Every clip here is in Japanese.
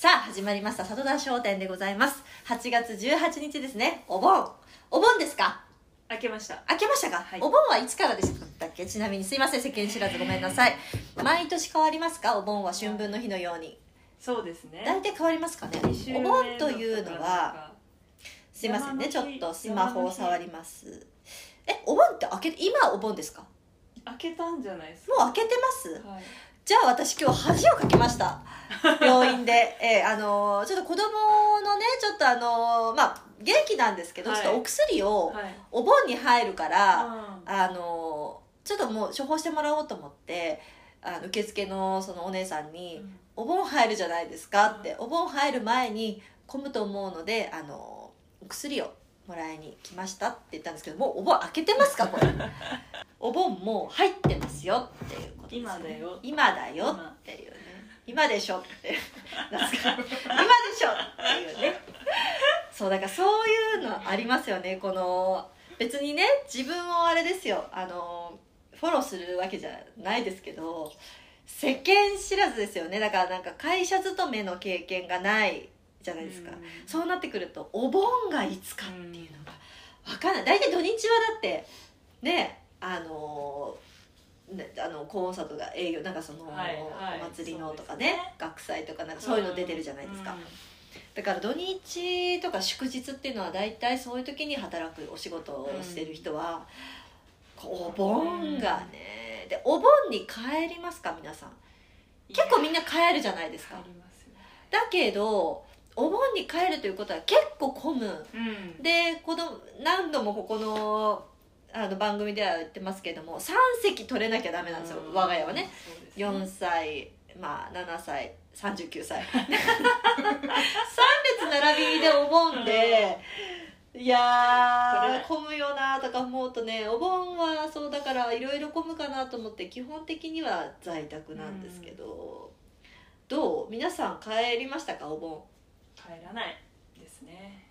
さあ、始まりました、里田商店でございます。8月18日ですね、お盆。お盆ですか？開けました。明けましたか、はい。お盆はいつからでしたっけ？ちなみに、すいません、世間知らずごめんなさい。毎年変わりますか？お盆は春分の日のように。そうですね。大体変わりますかね？お盆というのは、すいませんね、ちょっとスマホを触ります。え、お盆って開け、今お盆ですか？開けたんじゃないですもう開けてます？かはいじゃあ私今日恥をかきました。病院で。えーあのーちょっと子供のね、ちょっとあのーまあ、元気なんですけど、はいちょっとお薬をはいお盆に入るから、うんあのーちょっともう処方してもらおうと思って、あの受付のそのお姉さんに、お盆入るじゃないですかって、お盆入る前に混むと思うので、あのーお薬をもらいに来ましたって言ったんですけど、もうお盆開けてますかこれ。お盆もう入ってますよっていうことです、ね。今だよ今だよっていうね。今でしょって。なんすか 今でしょっていうね。そう、だからそういうのありますよね。この、別にね、自分をあれですよ、あの、フォローするわけじゃないですけど、世間知らずですよね。だからなんか会社勤めの経験がないじゃないですか。うん。そうなってくると、お盆がいつかっていうのがわかんない。大体土日はだって、ね、あのね、あのコンサートが営業なんかその、はいはい。お祭りのとかねね。学祭とかなんかそういうの出てるじゃないですか、うん。だから土日とか祝日っていうのは大体そういう時に働くお仕事をしてる人は、こうお盆がねでお盆に帰りますか皆さん。結構みんな帰るじゃないですか。だけどお盆に帰るということは結構混む。うん。でこの何度もここのあの番組では言ってますけども3席取れなきゃダメなんですよ、うん。我が家はね。ね。4歳まあ7歳39歳。3 列並びでお盆でいやー混むよなとか思うとねお盆はそうだからいろいろ混むかなと思って基本的には在宅なんですけど、どう？皆さん帰りましたか？お盆帰らないですね。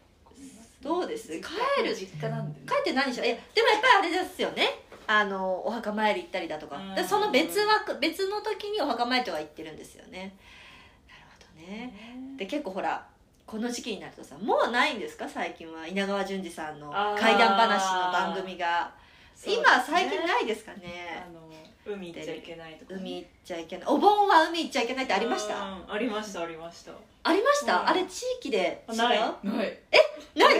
どうです？帰る？実家なんでね。帰って何しよう？いやでもやっぱりあれですよね。あのお墓参り行ったりだとか。うん。でその別枠別の時にお墓参りとか行ってるんですよね。なるほどね。ね。で結構ほらこの時期になるとさもうないんですか？最近は稲川淳二さんの怪談話の番組が、ね。今最近ないですかね？あの海行っちゃいけないとかね。海行っちゃいけない。お盆は海行っちゃいけないってありました？うんありましたありましたありました、うん。あれ地域で違う？ない。ない。何これ何、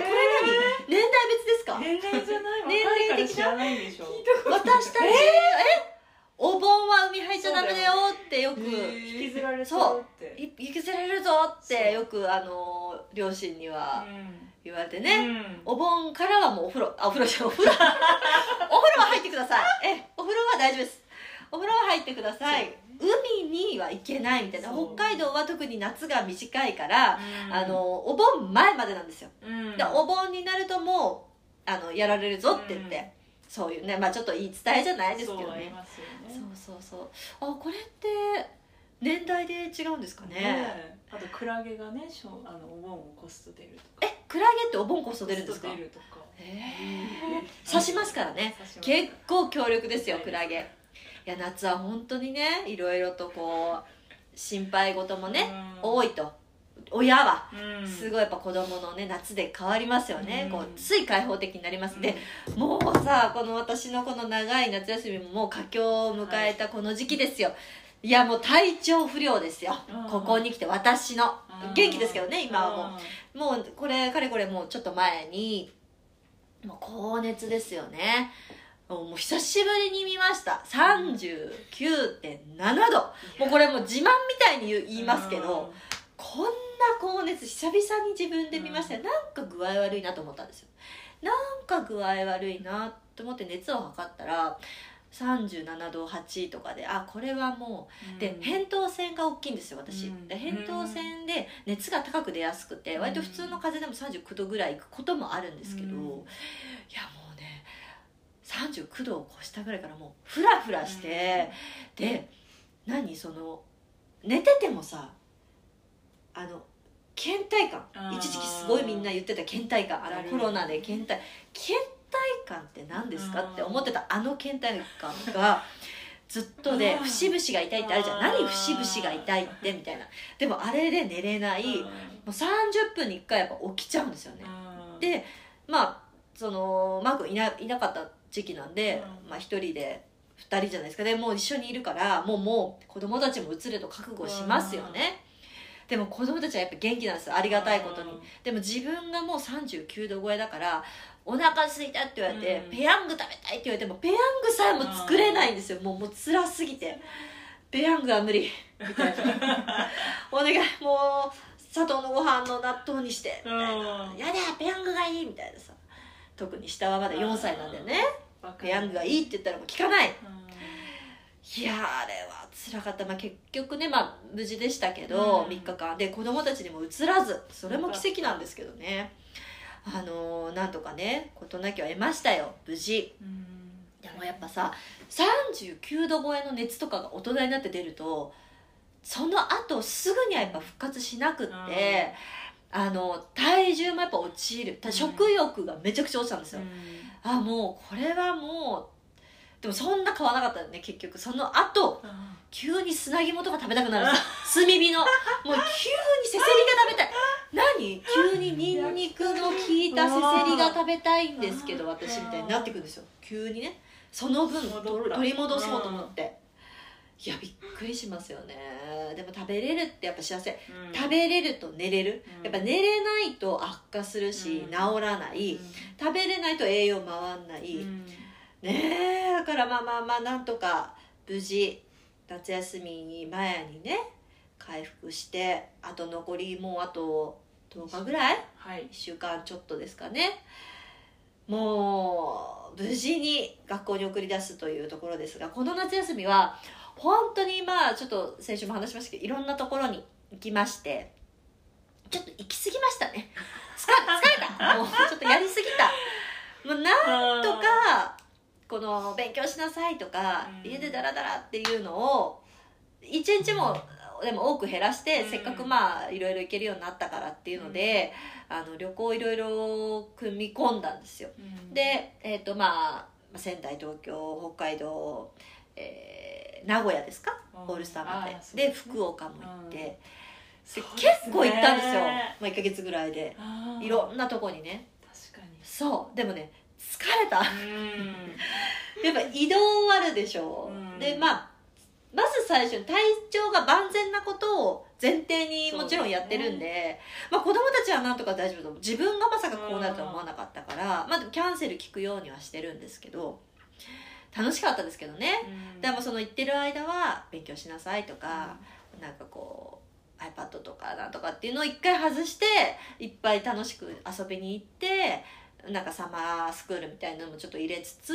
年代別ですか？年齢じゃない。年若齢的な？いから知らないんでしょ。私たち、えお盆は海入っちゃダメだよってよく、引きずられちゃそう。うってい引きずられるぞってよくあの両親にはうん。言われてね、うん。お盆からはもうお風呂あお風呂じゃないお風呂。お風呂は入ってください。えお風呂は大丈夫です。お風呂は入ってください海には行けないみたいな。北海道は特に夏が短いから、うん。あのお盆前までなんですよ。うん。でお盆になるともうあのやられるぞって言って、うん。そういうねまあちょっと言い伝えじゃないですけどね。ね。そうそうそう。あこれって年代で違うんですかね？ねえ。あとクラゲがねしょあのお盆を越すと出るとか。えクラゲってお盆こそ出るんですか？出るとか。えー。刺しますからね。結構強力ですよクラゲいや夏は本当にねいろいろとこう心配事もね、うん。多いと。親はうん。すごいやっぱ子供のね夏で変わりますよね、うん。こうつい開放的になります。で、もうさこの私のこの長い夏休みももう佳境を迎えたこの時期ですよ、い、やもう体調不良ですよ、うん。ここに来て私の。うん。元気ですけどね今はもう。もうこれかれこれもうちょっと前にもう高熱ですよねもう久しぶりに見ました。39.7度。もうこれもう自慢みたいに言いますけど、こんな高熱久々に自分で見ましたよ、なんか具合悪いなと思ったんですよ。なんか具合悪いなと思って熱を測ったら37度8とかであこれはもうでうん。扁桃腺が大きいんですよ私、うん。で扁桃腺で熱が高く出やすくて、うん割と普通の風邪でも39度ぐらいいくこともあるんですけど、うん。いやもうね39度を越したぐらいからもうフラフラして、で何その寝ててもさあの倦怠感。一時期すごいみんな言ってた倦怠感。あのコロナで倦怠倦怠感って何ですかって思ってたあの倦怠感が ずっとであー。節々が痛いってあるじゃん。何節々が痛いってみたいな。でもあれで寝れない、もう30分に1回やっぱ起きちゃうんですよね、でまあそのマー君いないなかった時期なんで、うん。まあ、1人で2人じゃないですか。でもう一緒にいるからもうもう子供たちも移ると覚悟しますよね、でも子供たちはやっぱ元気なんですよ。ありがたいことに、でも自分がもう39度超えだからお腹空いたって言われて、うん。ペヤング食べたいって言われてもペヤングさえも作れないんですよ、もうもう辛すぎて。ペヤングは無理。みたいな。お願い。もう砂糖のご飯の納豆にして。みたいな、うん。やだペヤングがいい。みたいなさ特に下はまだ4歳なんだよね。ペヤングがいいって言ったらもう聞かない。いやーあれは辛かった、まあ、結局ね、まあ、無事でしたけど、うん。3日間。で子供たちにも移らずそれも奇跡なんですけどね。あのーなんとかね事なきを得ましたよ。無事。でもやっぱさ39度超えの熱とかが大人になって出るとその後すぐにはやっぱ復活しなくって、あの体重もやっぱ落ちる。た食欲がめちゃくちゃ落ちたんですよ、あもうこれはもうでもそんな買わなかったよね結局。その後急に砂肝とか食べたくなる 炭火の。もう急にせせりが食べたい。何？急にニンニクの効いたせせりが食べたいんですけど私みたいになってくるんですよ。急にね。その分取り戻そうと思っていやびっくりしますよね。でも食べれるってやっぱ幸せ。食べれると寝れる。うん。やっぱ寝れないと悪化するしうん。治らない。食べれないと栄養回んない、ねえだからまあまあまあなんとか無事夏休み前にね回復してあと残りもうあと10日ぐらい？はい。1週間ちょっとですかね。もう無事に学校に送り出すというところですがこの夏休みは本当にまあちょっと先週も話しましたけどいろんなところに行きましてちょっと行き過ぎましたね。疲れた。もうちょっとやりすぎた。もうなんとかこの勉強しなさいとか、うん。家でダラダラっていうのを一日もでも多く減らして、うん。せっかくまあいろいろ行けるようになったからっていうので、あの旅行いろいろ組み込んだんですよ。で、えーとまあ、仙台東京北海道、えー名古屋ですか？うん。オールスターまで。で福岡も行って、結構行ったんですよ、まあ、1か月ぐらいで。いろんなとこにね。確かに。そう。でもね疲れた。うん。やっぱ移動あるでしょ、うん。でまあまず最初に体調が万全なことを前提にもちろんやってるんで。まあ、子供たちはなんとか大丈夫だと思う。自分がまさかこうなるとは思わなかったから、まあ、キャンセル聞くようにはしてるんですけど楽しかったですけどね、うん。でもその行ってる間は勉強しなさいとか、なんかこう iPad とかなんとかっていうのを一回外していっぱい楽しく遊びに行ってなんかサマースクールみたいなのもちょっと入れつつ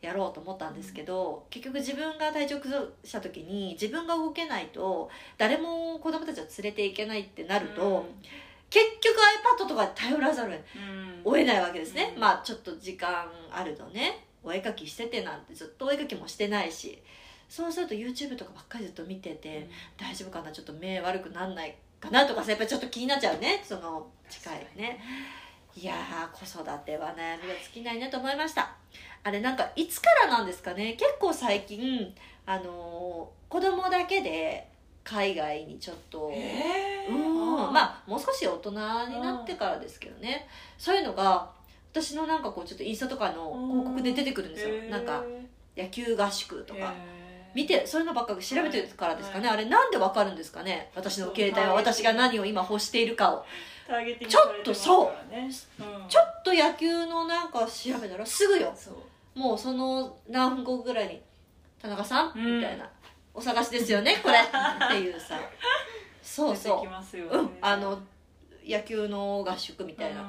やろうと思ったんですけど、結局自分が体調崩した時に自分が動けないと誰も子供たちを連れていけないってなると、結局 iPad とかに頼らざるうんを得ないわけですね、うん。まあちょっと時間あるとねお絵描きしててなんてずっとお絵描きもしてないしそうすると YouTube とかばっかりずっと見てて、大丈夫かな？ちょっと目悪くなんないかなとかさやっぱりちょっと気になっちゃうねその近いね。いやー子育ては悩みが尽きないなと思いました。あれなんかいつからなんですかね？結構最近あのー子供だけで海外にちょっと、えー。うん。まあもう少し大人になってからですけどね。そういうのが私のなんかこうちょっとインスタとかの広告で出てくるんですよ、へー。なんか野球合宿とか、へー。見てそういうのばっかり調べてるからですかね、はあれなんでわかるんですかね？私の携帯は私が何を今欲しているかを。ちょっとそう。うん。ちょっと野球のなんか調べたらすぐよ。もうその何分後ぐらいに「田中さん?」うん。みたいな「お探しですよね？これ」っていうさ。そうそう。ね。うん。あの野球の合宿みたいな、あう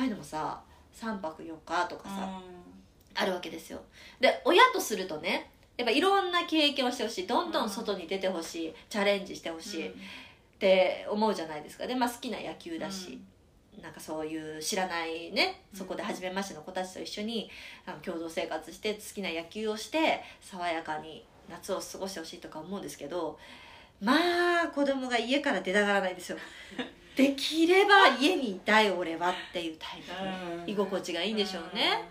ん。あいうのもさ3泊4日とかさ、うあるわけですよ。で親とするとねやっぱいろんな経験をしてほしい。どんどん外に出てほしい、チャレンジしてほしい。って思うじゃないですか。で、まあ、好きな野球だし、なんかそういう知らないねそこで初めましての子たちと一緒にあの共同生活して好きな野球をして爽やかに夏を過ごしてほしいとか思うんですけどまあ子供が家から出たがらないんですよ できれば家にいたい俺はっていうタイプ。うん。居心地がいいんでしょうね。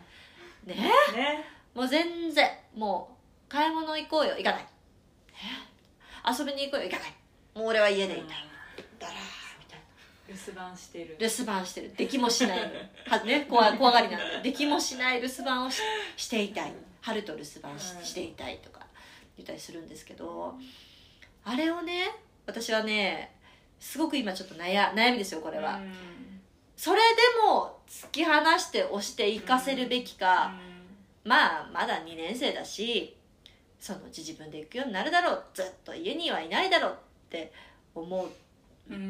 ね？ね。もう全然。もう買い物行こうよ。行かない。え遊びに行こうよ。行かない。もう俺は家でいたい。だらー。みたいな。留守番してる。留守番してる。できもしないは、ね、怖怖がりなんでできもしない。留守番をししていたい。春と留守番しうん。していたいとか言ったりするんですけど。あれをね私はねすごく今ちょっと悩悩みですよこれは、うん。それでも突き放して押していかせるべきか、まあまだ2年生だしそのうち自分で行くようになるだろうずっと家にはいないだろうって思っ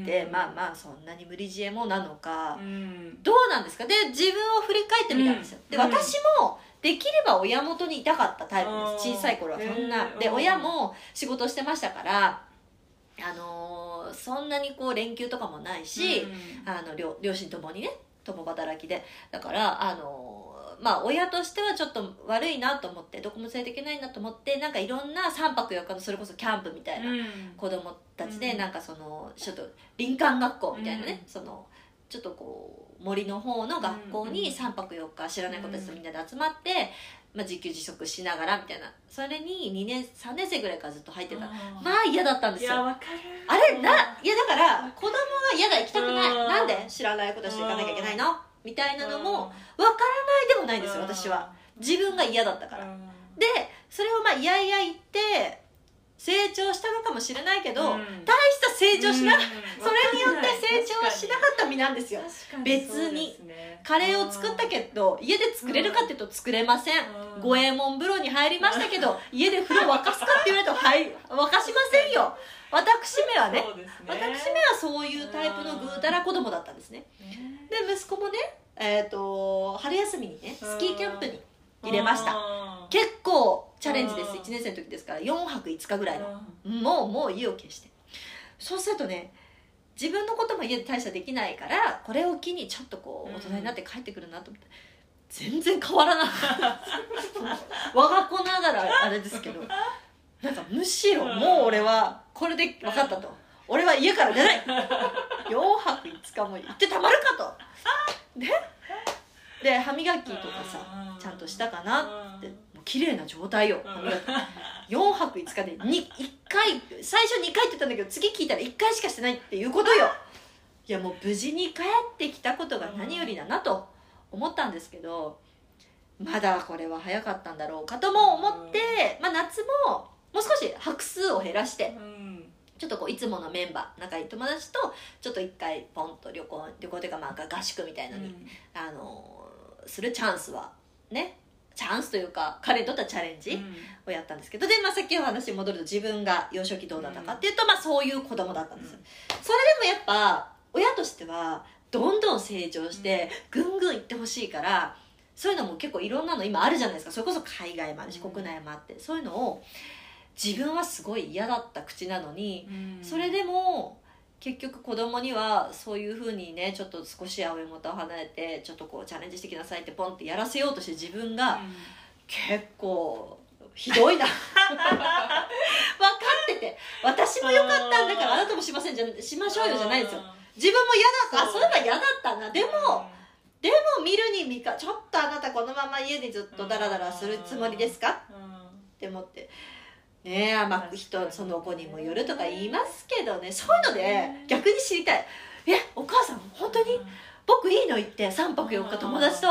て、うん。まあまあそんなに無理知恵もなのか、うん。どうなんですか？で自分を振り返ってみたんですよ、でうん。私もできれば親元にいたかったタイプです。小さい頃はそんな。へーでうん。親も仕事してましたからあのーそんなにこう連休とかもないし、うん。あの両両親ともにね共働きで。だからあのまあ親としてはちょっと悪いなと思ってどこも連れていけないなと思ってなんかいろんな3泊4日のそれこそキャンプみたいなうん。子供たちでうん。なんかそのちょっと林間学校みたいなね、うん。そのちょっとこう森の方の学校に3泊4日知らない子たちとみんなで集まって、まあ、自給自足しながらみたいな。それに2年3年生ぐらいからずっと入ってた。まあ嫌だったんですよ。いやわかる。あれ？ないやだから子供が嫌だ行きたくない。うん。なんで？知らない子たちと行かなきゃいけないの？みたいなのも分からないでもないんですよ私は。自分が嫌だったから。うん。でそれをまあいやいや言って成長したのかもしれないけど、うん。大した成長しな、うん それによって成長はしなかった身なんですよ。別に。ね。カレーを作ったけど家で作れるかっていうと作れません。うん。五右衛門風呂に入りましたけど家で風呂沸かすかって言われるとはい沸かしませんよ。私めはねね。私めはそういうタイプのぐうたら子供だったんですね。ね。で息子もねえっ、と春休みにねスキーキャンプに入れました。た結構チャレンジです。うん。1年生の時ですから4泊5日ぐらいの。うもうもう意を決して。そうするとね自分のことも家で大したできないからこれを機にちょっとこううん。大人になって帰ってくるなと思って、全然変わらない。我が子ながらあれですけど。なんかむしろもう俺はこれで分かったと。俺は家から出ない。4泊5日も行ってたまるかと。でで歯磨きとかさうん。ちゃんとしたかなって。もう綺麗な状態よ歯磨き。4泊5日で に1回最初2回って言ったんだけど次聞いたら1回しかしてないっていうことよ。いやもう無事に帰ってきたことが何よりだなと思ったんですけどまだこれは早かったんだろうかとも思って、まあ、夏ももう少し泊数を減らしてうん。ちょっとこういつものメンバー仲いい友達とちょっと一回ポンと旅行旅行というかまあ合宿みたいのに、あのするチャンスはねチャンスというか彼にとってはチャレンジ、をやったんですけどで、まあ、さっきの話に戻ると自分が幼少期どうだったかっていうと、まあ、そういう子供だったんです。よ、それでもやっぱ親としてはどんどん成長してぐんぐんいってほしいからそういうのも結構いろんなの今あるじゃないですか。それこそ海外もあるしうん。国内もあってそういうのを自分はすごい嫌だった口なのにうん。それでも結局子供にはそういうふうにねちょっと少し親元を離れてちょっとこうチャレンジしてきなさいってポンってやらせようとして自分が結構ひどいな。分かってて。私も良かったんだからあなたもしませんじゃしましょうよじゃないんですよ。自分も嫌だった。あそういえば嫌だったな。でもでも見るに見かちょっとあなたこのまま家でずっとダラダラするつもりですか？って思ってねえまあ人その子にもよるとか言いますけどね。そういうので逆に知りたい。えお母さん本当に？僕いいの行って3泊4日友達と？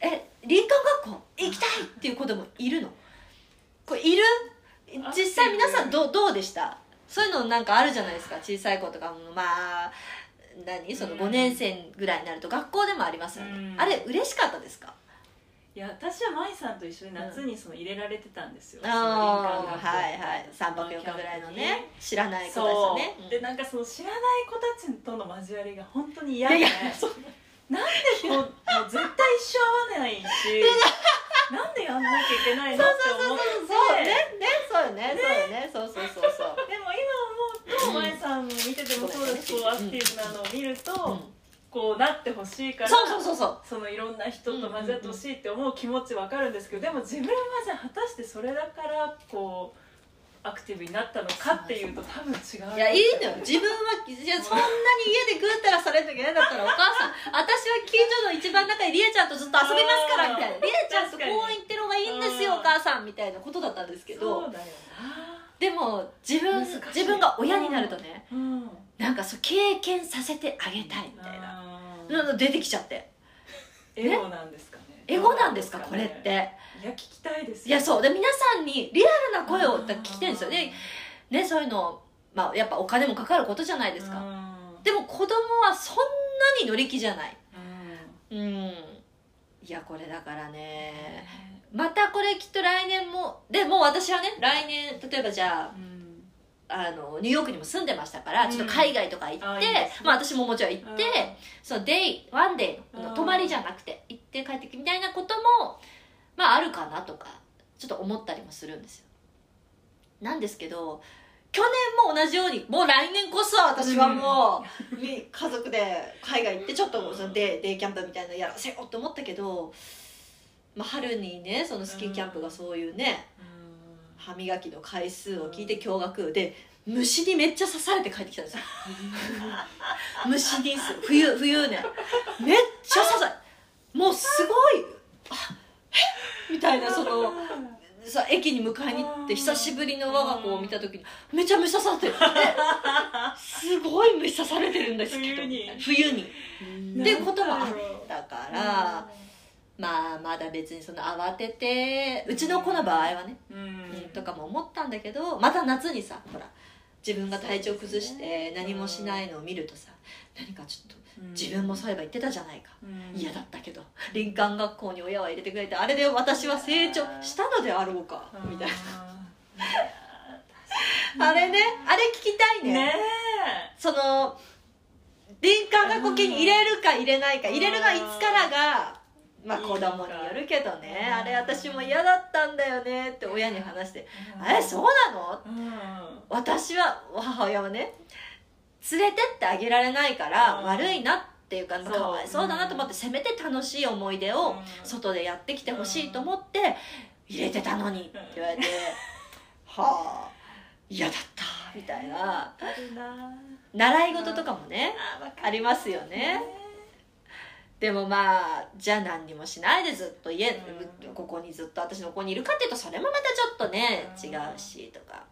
え林間学校？行きたいっていう子供いるの？これいる？実際皆さんどうどうでした？そういうのなんかあるじゃないですか。小さい子とかも。まあ何？そのうん。5年生ぐらいになると学校でもありますよね、うん。あれ嬉しかったですか？いや私は舞さんと一緒に夏にその入れられてたんですよ、ああはいはい。3泊4日ぐらいのね知らない子たちね、でなんかその知らない子たちとの交わりが本当に嫌で。いやいやそう。なんでこうもう絶対一生会わないし なんでやんなきゃいけないのって思って。そうねねそうよね。そうよね。そうそうそうそう。でも今思うと舞さん見ててもそうだしこうアクティブなのを見ると、うんこうなってほしいからそうそうそうそう。そのいろんな人と交わってほしいって思う気持ちわかるんですけどでも自分はじゃあ果たしてそれだからこアクティブになったのかっていうと多分違う。いやいいのよ。自分はいやそんなに家でぐうたらされるのが嫌だったら お母さん私は近所の一番仲いいりえちゃんとずっと遊びますからみたいな。りえちゃんと公園行ってる方がいいんですようんお母さんみたいなことだったんですけどでも自分自分が親になるとねなうんなんかそう経験させてあげたいみたいな。なの出てきちゃって。エゴなんですかね。エゴなんですかどうこれって。いや聞きたいですいやそう。で皆さんにリアルな声をうん聞きたいんですよ。ねねそういうのまあやっぱお金もかかることじゃないですか。うん。でも子供はそんなに乗り気じゃない。うん。うん。いやこれだからね。またこれきっと来年もでもう私はね来年例えばじゃうんああのニューヨークにも住んでましたからうん。ちょっと海外とか行って、あいいね。まあ、私ももちろん行って、その day one day のうん。泊まりじゃなくて行って帰ってきてみたいなこともまああるかなとかちょっと思ったりもするんですよ。なんですけど去年も同じようにもう来年こそ私はもう、み家族で海外行ってちょっとそのデイデイキャンプみたいなのやらせようと思ったけど、まあ、春にねそのスキーキャンプがそういうねうん歯磨きの回数を聞いて驚愕で虫にめっちゃ刺されて帰ってきたんですよ。虫に冬冬ね。めっちゃ刺されもうすごい。あえ？みたいなそのさ駅に迎えに行って久しぶりの我が子を見た時にめちゃ虫刺さってる。すごい虫刺されてるんですけど冬に。冬に。ってことがあっるたからまあまだ別にその慌ててうちの子の場合はねうん。うんとかも思ったんだけどまた夏にさほら自分が体調崩して何もしないのを見るとさ何かちょっと自分もそういえば言ってたじゃないか。うん。嫌だったけど林間学校に親は入れてくれてあれで私は成長したのであろうかみたいな。あれねあれ聞きたいね。ねその林間学校系に入れるか入れないか入れるのはいつからがまあ子供によるけどね。うん。あれ私も嫌だったんだよねって親に話して。え「あれそうなの?」うん。私は母親はね連れてってあげられないからうん。悪いなっていうかかわいそうだなと思ってせめて楽しい思い出をうん。外でやってきてほしいと思って入れてたのにって言われて はあ嫌だったみたいな。習い事とかもねありますよねでもまあじゃあ何にもしないでずっと家、うん。ここにずっと私のここにいるかっていうとそれもまたちょっとねうん。違うしとか。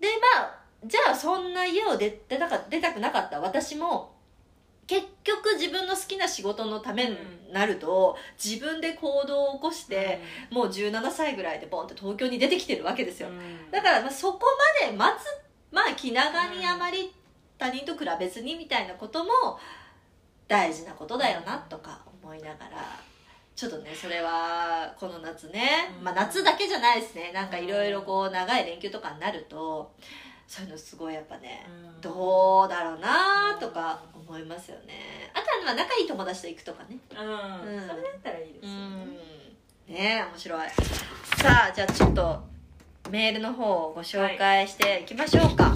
でまあじゃあそんな家を出出たか出たくなかった私も結局自分の好きな仕事のためになると自分で行動を起こして、もう17歳ぐらいでボンって東京に出てきてるわけですよ、うん。だからまあそこまで待つまあ気長にあまり他人と比べずにみたいなことも大事なことだよなとか思いながらちょっとねそれはこの夏ね、うん。まあ夏だけじゃないですね。なんかいろいろこう長い連休とかになるとそういうのすごいやっぱねうん。どうだろうなとか思いますよね。あとはまあ仲いい友達と行くとかね。うん。うん。それだったらいいですうよね。ん。ねえ面白い。さあじゃあちょっとメールの方をご紹介していきましょうか、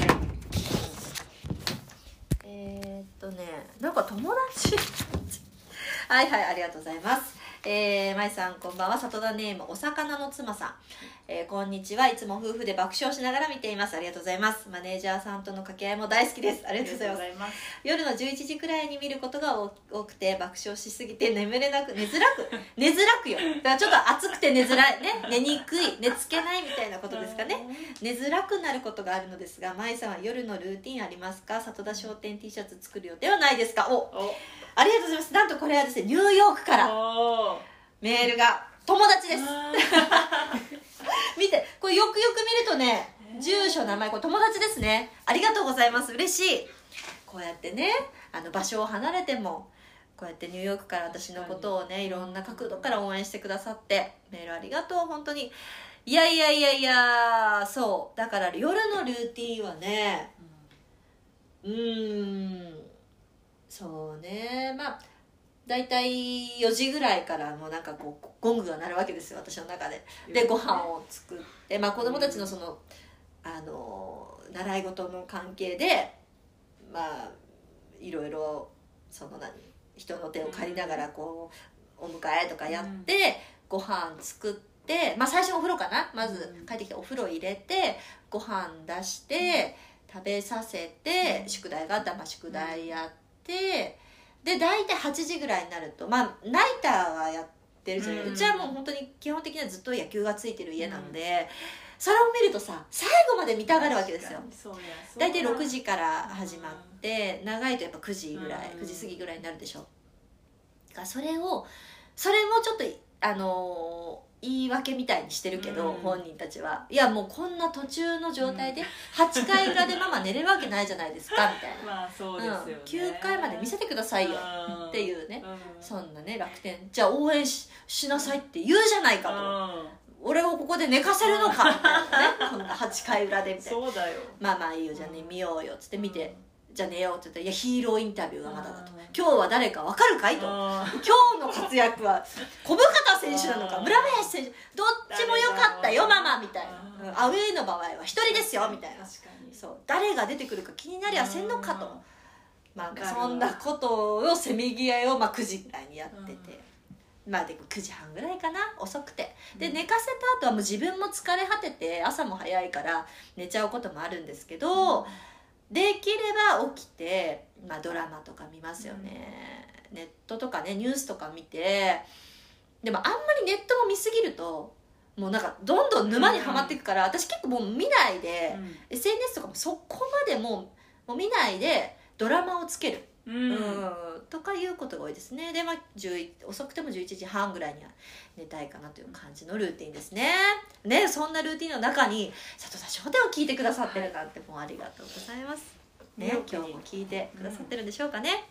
えー、っとねなんか友達。はいはいありがとうございます。えー、まいさんこんばんは。里田ネームお魚の妻さん、えーこんにちは。いつも夫婦で爆笑しながら見ています。ありがとうございます。マネージャーさんとの掛け合いも大好きです。ありがとうございます。夜の11時くらいに見ることが多多くて爆笑しすぎて眠れなく寝づらく 寝づらくよ。だからちょっと暑くて寝づらい。ね寝にくい。寝つけないみたいなことですかね。寝づらくなることがあるのですが舞さんは夜のルーティンありますか？里田商店 T シャツ作る予定はないですか？おお。ありがとうございます。なんとこれはですねニューヨークから。おメールが友達です。あ見てこれよくよく見るとね住所名前これ友達ですね。ありがとうございます。嬉しい。こうやってねあの場所を離れてもこうやってニューヨークから私のことをねいろんな角度から応援してくださってメールありがとう本当に。いやいやいやいやそう。だから夜のルーティンはねうーん。そうね。まあ大体4時ぐらいからもうなんかこうゴングが鳴るわけですよ私の中で。でご飯を作って、まあ、子供たちのそのあの習い事の関係でまあいろいろその何人の手を借りながらこうお迎えとかやって、ご飯作っってまあ最初お風呂かな？まずうん。帰ってきてお風呂入れてご飯出して食べさせて宿題があったらまあ宿題やってで大体8時ぐらいになるとまあナイターはやってるじゃない、ううんちはもう本当に基本的にはずっと野球がついてる家なので、それを見るとさ最後まで見たがるわけですよ。大体や6時から始まって長いとやっぱ9時ぐらいうん。9時過ぎぐらいになるでしょ。それをそれもちょっとあのー言い訳みたいにしてるけど、うん。本人たちは。いやもうこんな途中の状態で8回裏でママ寝れるわけないじゃないですかみたいな、まあそうですよね、うん、9回まで見せてくださいようん。っていうね。うん。そんなね楽天。じゃあ応援ししなさいって言うじゃないかと、うん。俺をここで寝かせるのかみたいなね。こんな8回裏でみたいな。そうだよ。まあまあいいよじゃあね見ようよっつって見てじゃあ寝ようって言ったら「いやヒーローインタビューがまだだ」と。うん「今日は誰かわかるかい?」と「今日の活躍は小深田選手なのかうん村林選手どっちも良かったよママ」みたいな。うんうん「アウェーの場合は一人ですよ」みたいな。そう。誰が出てくるか気になりゃせんのかと。うんまあそんなことをせめぎ合いをまあ9時ぐらいにやってて。まあでも9時半ぐらいかな遅くて。でうん。寝かせた後はもう自分も疲れ果てて朝も早いから寝ちゃうこともあるんですけど、できれば起きて、まあ、ドラマとか見ますよね、ネットとかねニュースとか見てでもあんまりネットも見すぎるともうなんかどんどん沼にはまっていくから、私結構もう見ないで、SNS とかもそこまでもうもう見ないでドラマをつける、うん、ううん。んとかいうことが多いですね。で、まあ、11遅くても11時半ぐらいには寝たいかなという感じのルーティンですね。ねそんなルーティンの中に里田商店を聞いてくださってるなんてもうありがとうございます。ね今日も聞いてくださってるんでしょうかね、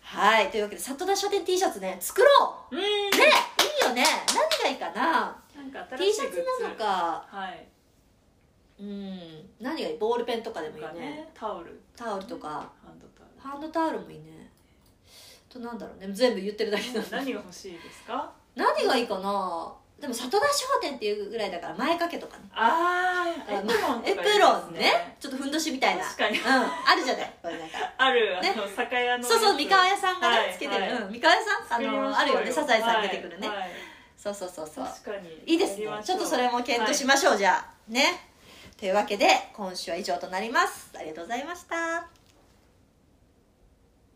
はいというわけで里田書店 T シャツね作ろう!うん。ねいいよね。何がいいかな?なんか T シャツなのか。はい。うん。何がいい?ボールペンとかでもいいね。タオル。タオルとか。ハンドタオハンドタオルもいいね。となんだろうね。全部言ってるだけなルの何が欲しいですか？何がいいかな。でも里田商店っていうぐらいだから前掛けとかね。ああエプロンとかいいエプロンね。ちょっとふんどしみたいな。確かに。うん。あるじゃない。これなんか。あるあね。の酒屋のそうそう三河屋さんがね、はいつけてる、はい。うん。三河屋さんあのあるよね。サザエさん出てくるね、はいはい。そうそうそうそう。確かに。いいですね。ちょっとそれも検討しましょう、じゃあね。というわけで今週は以上となります。ありがとうございました